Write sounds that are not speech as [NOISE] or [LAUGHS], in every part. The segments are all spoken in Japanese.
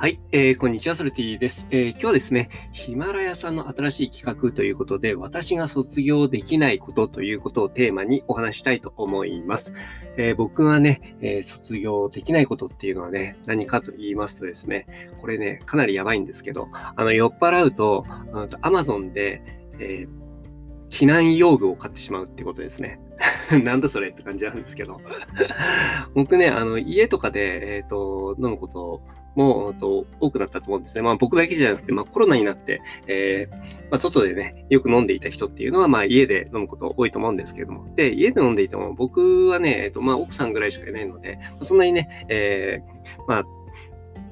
はい、えー、こんにちは、ソルティです、えー、今日はですね、ヒマラヤさんの新しい企画ということで、私が卒業できないことということをテーマにお話したいと思います。えー、僕がね、え卒業できないことっていうのはね、何かと言いますとですね、これね、かなりやばいんですけど、あの、酔っ払うと、アマゾンで、え避難用具を買ってしまうってことですね。[LAUGHS] なんだそれって感じなんですけど [LAUGHS] 僕ね、あの、家とかで、えっ、ー、と、飲むこともと多くなったと思うんですね。まあ僕だけじゃなくて、まあコロナになって、えー、まあ外でね、よく飲んでいた人っていうのは、まあ家で飲むこと多いと思うんですけれども。で、家で飲んでいても僕はね、えっ、ー、と、まあ奥さんぐらいしかいないので、そんなにね、えー、まあ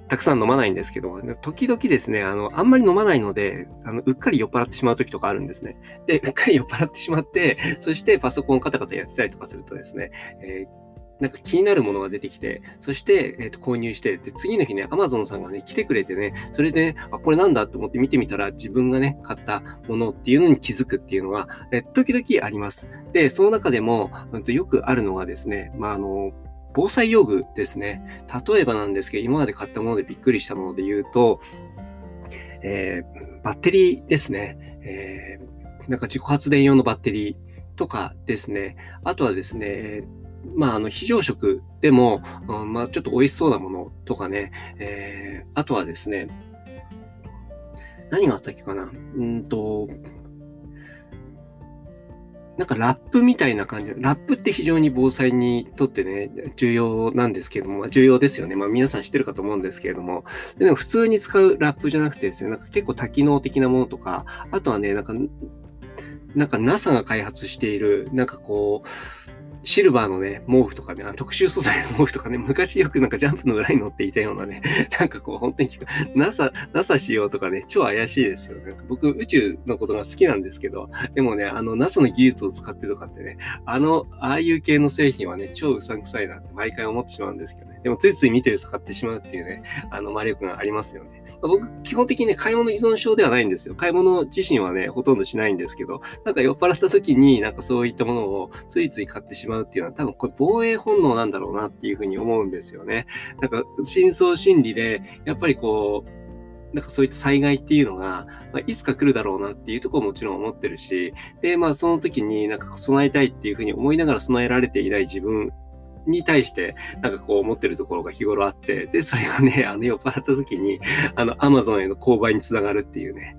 たくさん飲まないんですけど、時々ですね、あの、あんまり飲まないので、あの、うっかり酔っ払ってしまう時とかあるんですね。で、[LAUGHS] うっかり酔っ払ってしまって、そしてパソコンをカタカタやってたりとかするとですね、えーなんか気になるものが出てきて、そして、えー、と購入して、で、次の日ね、アマゾンさんがね、来てくれてね、それで、あ、これなんだと思って見てみたら、自分がね、買ったものっていうのに気づくっていうのが、え、時々あります。で、その中でも、うん、とよくあるのがですね、まあ、あの、防災用具ですね。例えばなんですけど、今まで買ったものでびっくりしたもので言うと、えー、バッテリーですね。えー、なんか自己発電用のバッテリーとかですね。あとはですね、まあ、あの、非常食でも、うん、まあ、ちょっと美味しそうなものとかね、えー、あとはですね、何があったっけかなうんと、なんかラップみたいな感じ。ラップって非常に防災にとってね、重要なんですけども、重要ですよね。まあ皆さん知ってるかと思うんですけれども、でも普通に使うラップじゃなくてですね、なんか結構多機能的なものとか、あとはね、なんか、なんか NASA が開発している、なんかこう、シルバーのね、毛布とかね、特殊素材の毛布とかね、昔よくなんかジャンプの裏に乗っていたようなね、[LAUGHS] なんかこう本当に NASA、NASA 仕様とかね、超怪しいですよ。なんか僕宇宙のことが好きなんですけど、でもね、あの NASA の技術を使ってとかってね、あの、ああいう系の製品はね、超うさんくさいなって毎回思ってしまうんですけどね。でもついつい見てると買ってしまうっていうね、あの魔力がありますよね。僕、基本的にね、買い物依存症ではないんですよ。買い物自身はね、ほとんどしないんですけど、なんか酔っ払った時になんかそういったものをついつい買ってしまうまうっていうのは多分これ防衛本能なんだろうなっていうふうに思うんですよね。なんか深層心理で、やっぱりこう、なんかそういった災害っていうのが、まあ、いつか来るだろうなっていうところももちろん思ってるし、で、まあその時になんか備えたいっていうふうに思いながら備えられていない自分に対して、なんかこう思ってるところが日頃あって、で、それがね、あの酔っ払った時に、あの、アマゾンへの購買につながるっていうね、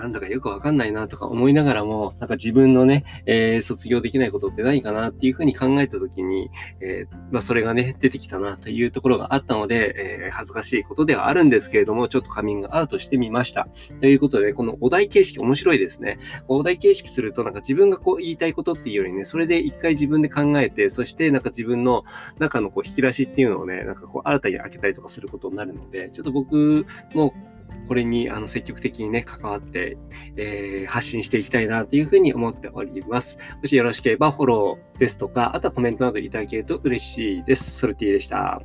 なんだかよくわかんないなとか思いながらも、なんか自分のね、えー、卒業できないことって何かなっていうふうに考えたときに、えー、まあそれがね、出てきたなというところがあったので、えー、恥ずかしいことではあるんですけれども、ちょっとカミングアウトしてみました。ということで、このお題形式面白いですね。お題形式すると、なんか自分がこう言いたいことっていうよりね、それで一回自分で考えて、そしてなんか自分の中のこう引き出しっていうのをね、なんかこう新たに開けたりとかすることになるので、ちょっと僕もこれにあの積極的にね、関わって、えー、発信していきたいなというふうに思っております。もしよろしければフォローですとか、あとはコメントなどいただけると嬉しいです。ソルティでした。